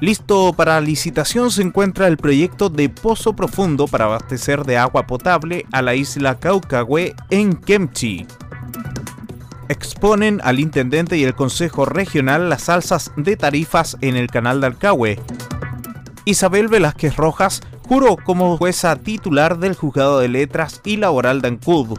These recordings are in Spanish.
Listo para licitación se encuentra el proyecto de pozo profundo para abastecer de agua potable a la isla Caucahue en Kemchi. Exponen al intendente y el consejo regional las alzas de tarifas en el canal de Alcahue. Isabel Velázquez Rojas juró como jueza titular del juzgado de letras y laboral de Ancud.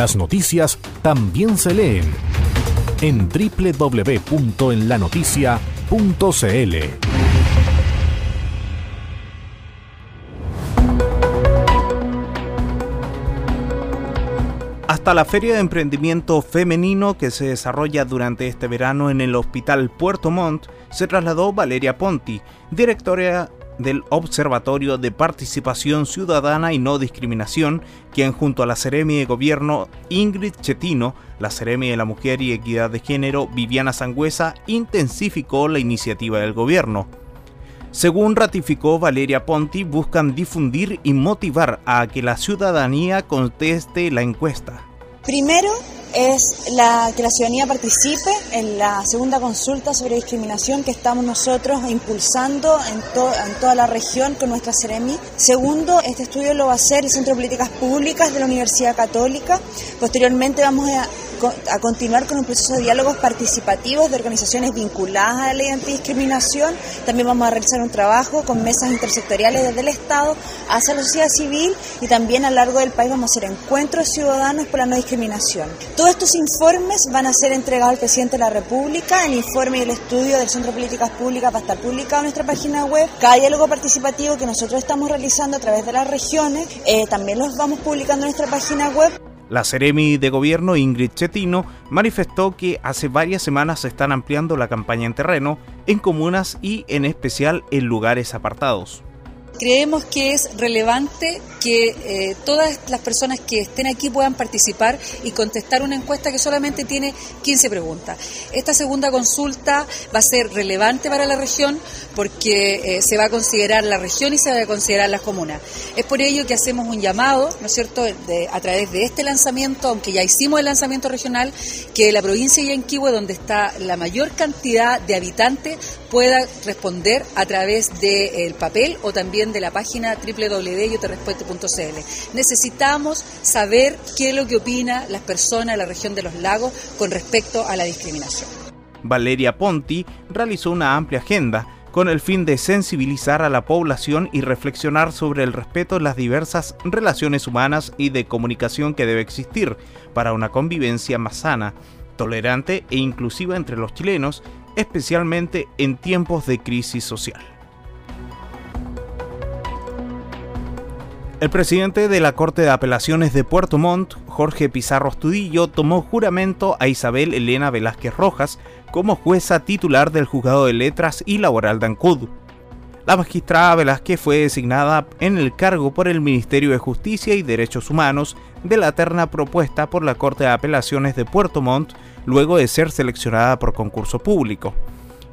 Las noticias también se leen en www.enlanoticia.cl. Hasta la Feria de Emprendimiento Femenino que se desarrolla durante este verano en el Hospital Puerto Montt, se trasladó Valeria Ponti, directora del Observatorio de Participación Ciudadana y No Discriminación, quien junto a la Seremi de Gobierno Ingrid Chetino, la Seremi de la Mujer y Equidad de Género Viviana Sangüesa, intensificó la iniciativa del gobierno. Según ratificó Valeria Ponti, buscan difundir y motivar a que la ciudadanía conteste la encuesta. Primero, es la, que la ciudadanía participe en la segunda consulta sobre discriminación que estamos nosotros impulsando en, en toda la región con nuestra CEREMI. Segundo, este estudio lo va a hacer el Centro de Políticas Públicas de la Universidad Católica. Posteriormente vamos a a continuar con un proceso de diálogos participativos de organizaciones vinculadas a la ley antidiscriminación. También vamos a realizar un trabajo con mesas intersectoriales desde el Estado hacia la sociedad civil y también a lo largo del país vamos a hacer encuentros ciudadanos por la no discriminación. Todos estos informes van a ser entregados al presidente de la República. El informe y el estudio del Centro de Políticas Públicas va a estar publicado en nuestra página web. Cada diálogo participativo que nosotros estamos realizando a través de las regiones eh, también los vamos publicando en nuestra página web. La Ceremi de Gobierno Ingrid Chetino manifestó que hace varias semanas se están ampliando la campaña en terreno, en comunas y en especial en lugares apartados creemos que es relevante que eh, todas las personas que estén aquí puedan participar y contestar una encuesta que solamente tiene 15 preguntas. Esta segunda consulta va a ser relevante para la región porque eh, se va a considerar la región y se va a considerar las comunas. Es por ello que hacemos un llamado, ¿no es cierto?, a través de este lanzamiento, aunque ya hicimos el lanzamiento regional, que la provincia de Yanquihue, donde está la mayor cantidad de habitantes, pueda responder a través del papel o también de la página www.yoterrespuesto.cl. Necesitamos saber qué es lo que opina las personas de la región de los lagos con respecto a la discriminación. Valeria Ponti realizó una amplia agenda con el fin de sensibilizar a la población y reflexionar sobre el respeto en las diversas relaciones humanas y de comunicación que debe existir para una convivencia más sana, tolerante e inclusiva entre los chilenos, especialmente en tiempos de crisis social. El presidente de la Corte de Apelaciones de Puerto Montt, Jorge Pizarro Estudillo, tomó juramento a Isabel Elena Velázquez Rojas como jueza titular del Juzgado de Letras y Laboral de Ancud. La magistrada Velázquez fue designada en el cargo por el Ministerio de Justicia y Derechos Humanos de la terna propuesta por la Corte de Apelaciones de Puerto Montt luego de ser seleccionada por concurso público.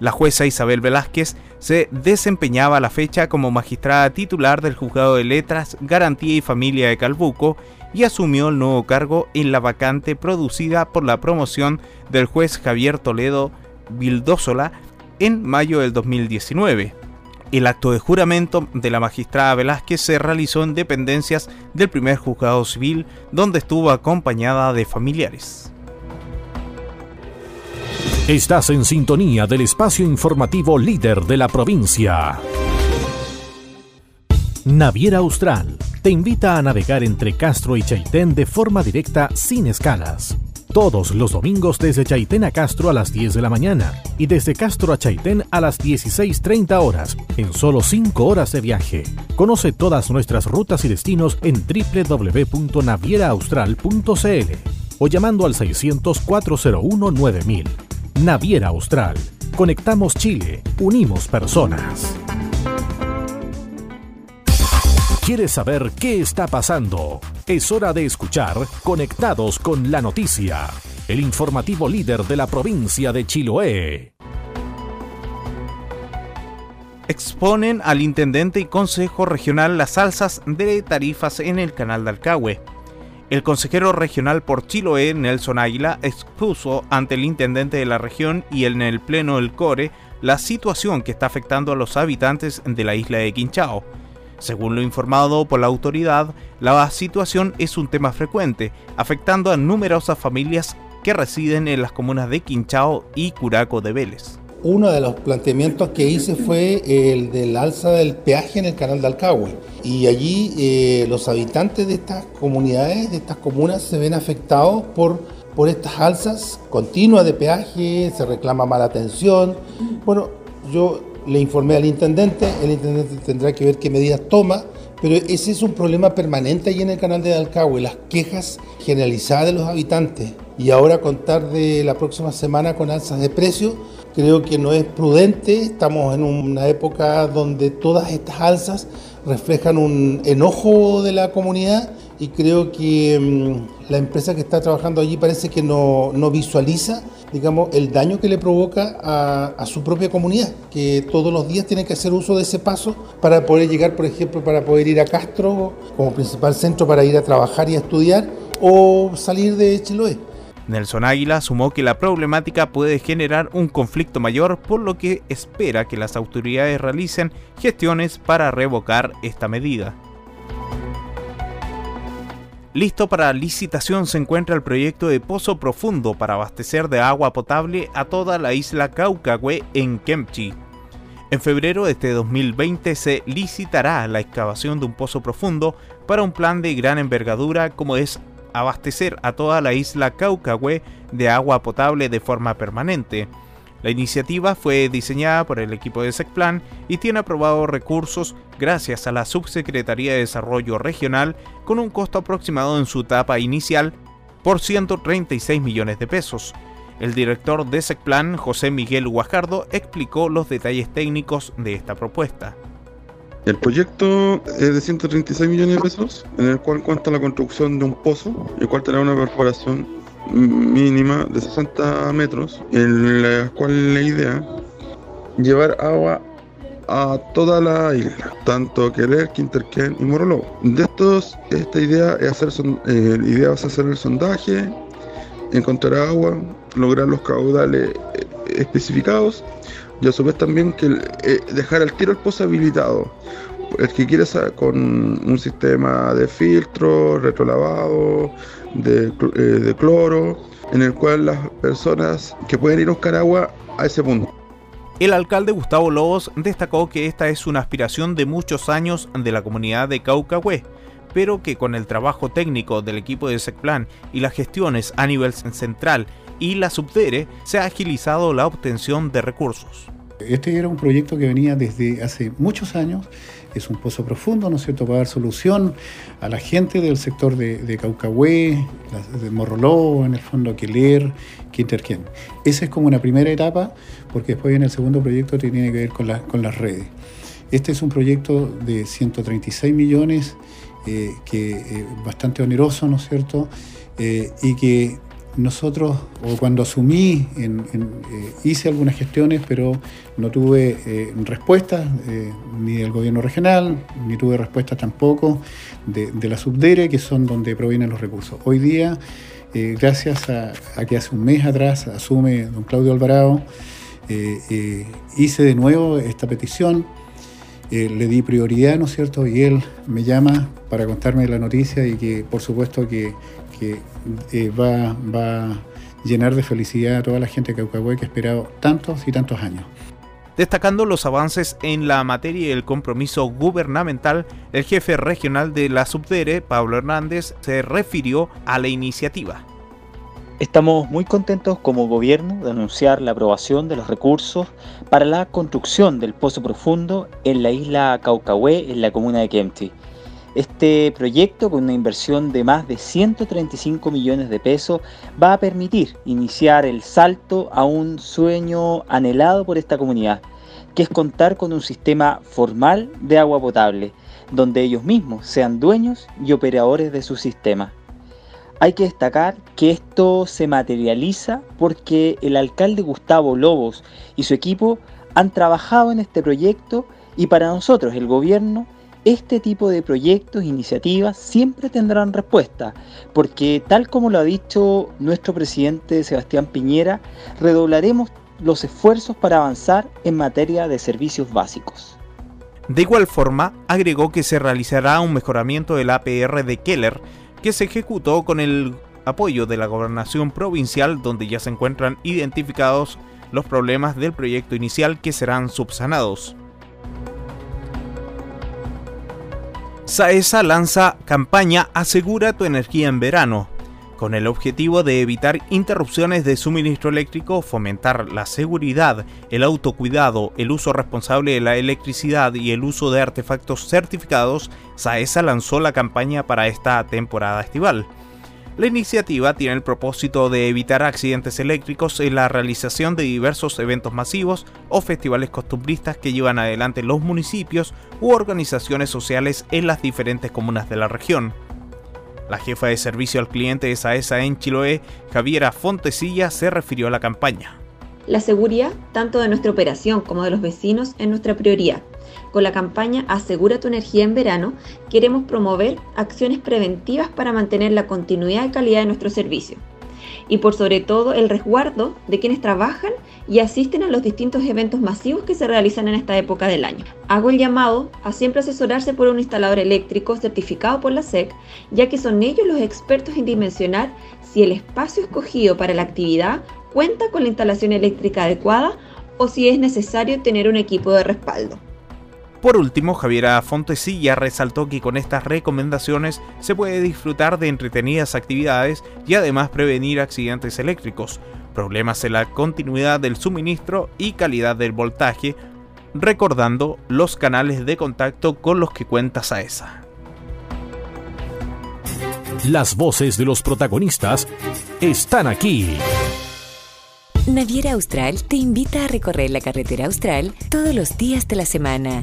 La jueza Isabel Velázquez se desempeñaba a la fecha como magistrada titular del Juzgado de Letras, Garantía y Familia de Calbuco y asumió el nuevo cargo en la vacante producida por la promoción del juez Javier Toledo Vildósola en mayo del 2019. El acto de juramento de la magistrada Velázquez se realizó en dependencias del primer juzgado civil, donde estuvo acompañada de familiares. Estás en sintonía del espacio informativo líder de la provincia. Naviera Austral te invita a navegar entre Castro y Chaitén de forma directa sin escalas. Todos los domingos desde Chaitén a Castro a las 10 de la mañana y desde Castro a Chaitén a las 16.30 horas en solo 5 horas de viaje. Conoce todas nuestras rutas y destinos en www.navieraaustral.cl o llamando al 600 401 9000. Naviera Austral. Conectamos Chile, unimos personas. ¿Quieres saber qué está pasando? Es hora de escuchar Conectados con la Noticia, el informativo líder de la provincia de Chiloé. Exponen al intendente y consejo regional las alzas de tarifas en el canal de Alcagüe. El consejero regional por Chiloé, Nelson Águila, expuso ante el intendente de la región y en el pleno del CORE la situación que está afectando a los habitantes de la isla de Quinchao según lo informado por la autoridad, la situación es un tema frecuente, afectando a numerosas familias que residen en las comunas de Quinchao y Curaco de Vélez. Uno de los planteamientos que hice fue el del alza del peaje en el canal de Alcagüe. Y allí eh, los habitantes de estas comunidades, de estas comunas, se ven afectados por, por estas alzas continuas de peaje, se reclama mala atención. Bueno, yo le informé al intendente, el intendente tendrá que ver qué medidas toma, pero ese es un problema permanente ahí en el canal de Alcagüe, las quejas generalizadas de los habitantes. Y ahora contar de la próxima semana con alzas de precios, creo que no es prudente, estamos en una época donde todas estas alzas reflejan un enojo de la comunidad y creo que mm, la empresa que está trabajando allí parece que no, no visualiza digamos, el daño que le provoca a, su propia comunidad, que todos los días tiene que hacer uso de ese paso para poder llegar, por ejemplo, para poder ir a Castro como principal centro para ir a trabajar y a estudiar o salir de Chiloé. Nelson Águila sumó que la problemática puede generar un conflicto mayor, por lo que espera que las autoridades realicen gestiones para revocar esta medida. Listo para licitación se encuentra el proyecto de pozo profundo para abastecer de agua potable a toda la isla Caucahue en Kemchi. En febrero de este 2020 se licitará la excavación de un pozo profundo para un plan de gran envergadura como es abastecer a toda la isla Caucahue de agua potable de forma permanente. La iniciativa fue diseñada por el equipo de SECPLAN y tiene aprobado recursos gracias a la Subsecretaría de Desarrollo Regional con un costo aproximado en su etapa inicial por 136 millones de pesos. El director de SECPLAN, José Miguel Guajardo, explicó los detalles técnicos de esta propuesta. El proyecto es de 136 millones de pesos, en el cual cuenta la construcción de un pozo, el cual tendrá una perforación mínima de 60 metros, en la cual la idea llevar agua a toda la isla, tanto Keller, Quinterquén y Morolobo. De estos, esta idea es hacer, eh, la idea es hacer el sondaje, encontrar agua, lograr los caudales eh, especificados y a su vez también que eh, dejar al tiro el pozo habilitado. El que quiere con un sistema de filtro, retrolavado, de, eh, de cloro, en el cual las personas que pueden ir a buscar agua a ese punto. El alcalde Gustavo Lobos destacó que esta es una aspiración de muchos años de la comunidad de Caucahue, pero que con el trabajo técnico del equipo de SECPLAN y las gestiones a nivel central y la subdere se ha agilizado la obtención de recursos. Este era un proyecto que venía desde hace muchos años es un pozo profundo, ¿no es cierto?, para dar solución a la gente del sector de, de Caucahué, de Morroló, en el fondo Queler, Quinterquén. Esa es como una primera etapa, porque después en el segundo proyecto tiene que ver con, con las redes. Este es un proyecto de 136 millones, eh, que eh, bastante oneroso, ¿no es cierto?, eh, y que nosotros, o cuando asumí, eh, hice algunas gestiones, pero no tuve eh, respuestas eh, ni del gobierno regional, ni tuve respuestas tampoco de, la subdere, que son donde provienen los recursos. Hoy día, gracias a, que hace un mes atrás asume don Claudio Alvarado, hice de nuevo esta petición le di prioridad, ¿no es cierto? Y él me llama para contarme la noticia y que por supuesto que, eh, va, va a llenar de felicidad a toda la gente de Caucahue que ha esperado tantos y tantos años. Destacando los avances en la materia y el compromiso gubernamental, el jefe regional de la Subdere, Pablo Hernández, se refirió a la iniciativa. Estamos muy contentos como gobierno de anunciar la aprobación de los recursos para la construcción del pozo profundo en la isla Caucahué, en la comuna de Kempti. Este proyecto, con una inversión de más de 135 millones de pesos, va a permitir iniciar el salto a un sueño anhelado por esta comunidad, que es contar con un sistema formal de agua potable, donde ellos mismos sean dueños y operadores de su sistema. Hay que destacar que esto se materializa porque el alcalde Gustavo Lobos y su equipo han trabajado en este proyecto y para nosotros, el gobierno, este tipo de proyectos, iniciativas, siempre tendrán respuesta, porque tal como lo ha dicho nuestro presidente Sebastián Piñera, redoblaremos los esfuerzos para avanzar en materia de servicios básicos. De igual forma, agregó que se realizará un mejoramiento del APR de Keller que se ejecutó con el apoyo de la gobernación provincial donde ya se encuentran identificados los problemas del proyecto inicial que serán subsanados. Saesa lanza campaña Asegura tu energía en verano, con el objetivo de evitar interrupciones de suministro eléctrico, fomentar la seguridad, el autocuidado, el uso responsable de la electricidad y el uso de artefactos certificados, Saesa lanzó la campaña para esta temporada estival. La iniciativa tiene el propósito de evitar accidentes eléctricos en la realización de diversos eventos masivos o festivales costumbristas que llevan adelante los municipios u organizaciones sociales en las diferentes comunas de la región. La jefa de servicio al cliente de SAESA en Chiloé, Javiera Fontesilla, se refirió a la campaña. La seguridad, tanto de nuestra operación como de los vecinos, es nuestra prioridad. Con la campaña Asegura tu energía en verano, queremos promover acciones preventivas para mantener la continuidad y calidad de nuestro servicio y por sobre todo el resguardo de quienes trabajan y asisten a los distintos eventos masivos que se realizan en esta época del año. Hago el llamado a siempre asesorarse por un instalador eléctrico certificado por la SEC, ya que son ellos los expertos en dimensionar si el espacio escogido para la actividad cuenta con la instalación eléctrica adecuada o si es necesario tener un equipo de respaldo. Por último, Javiera Fontesilla resaltó que con estas recomendaciones se puede disfrutar de entretenidas actividades y además prevenir accidentes eléctricos, problemas en la continuidad del suministro y calidad del voltaje, recordando los canales de contacto con los que cuenta SAESA. Las voces de los protagonistas están aquí. Naviera Austral te invita a recorrer la carretera austral todos los días de la semana.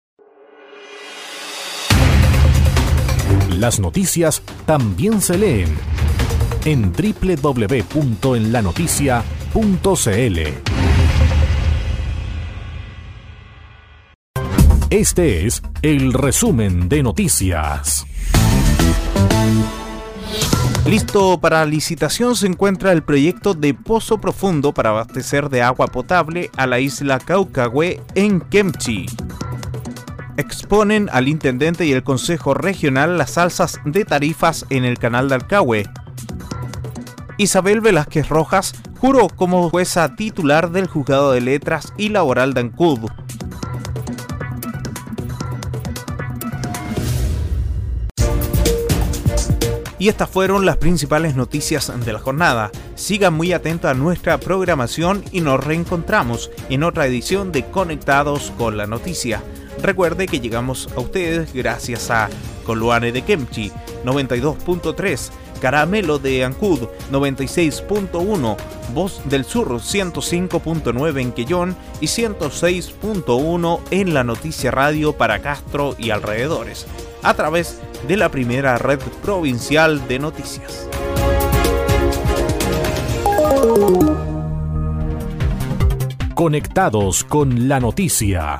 Las noticias también se leen en www.enlanoticia.cl. Este es el resumen de noticias. Listo para licitación se encuentra el proyecto de Pozo Profundo para abastecer de agua potable a la isla Caucahue en Kemchi. Exponen al intendente y el consejo regional las alzas de tarifas en el canal de Alcahue. Isabel Velázquez Rojas juró como jueza titular del Juzgado de Letras y Laboral de Ancud. Y estas fueron las principales noticias de la jornada. Sigan muy atentos a nuestra programación y nos reencontramos en otra edición de Conectados con la Noticia. Recuerde que llegamos a ustedes gracias a Coluane de Kemchi 92.3, Caramelo de Ancud 96.1, Voz del Sur 105.9 en Quellón y 106.1 en la Noticia Radio para Castro y alrededores. a través de la primera red provincial de noticias. Conectados con la noticia.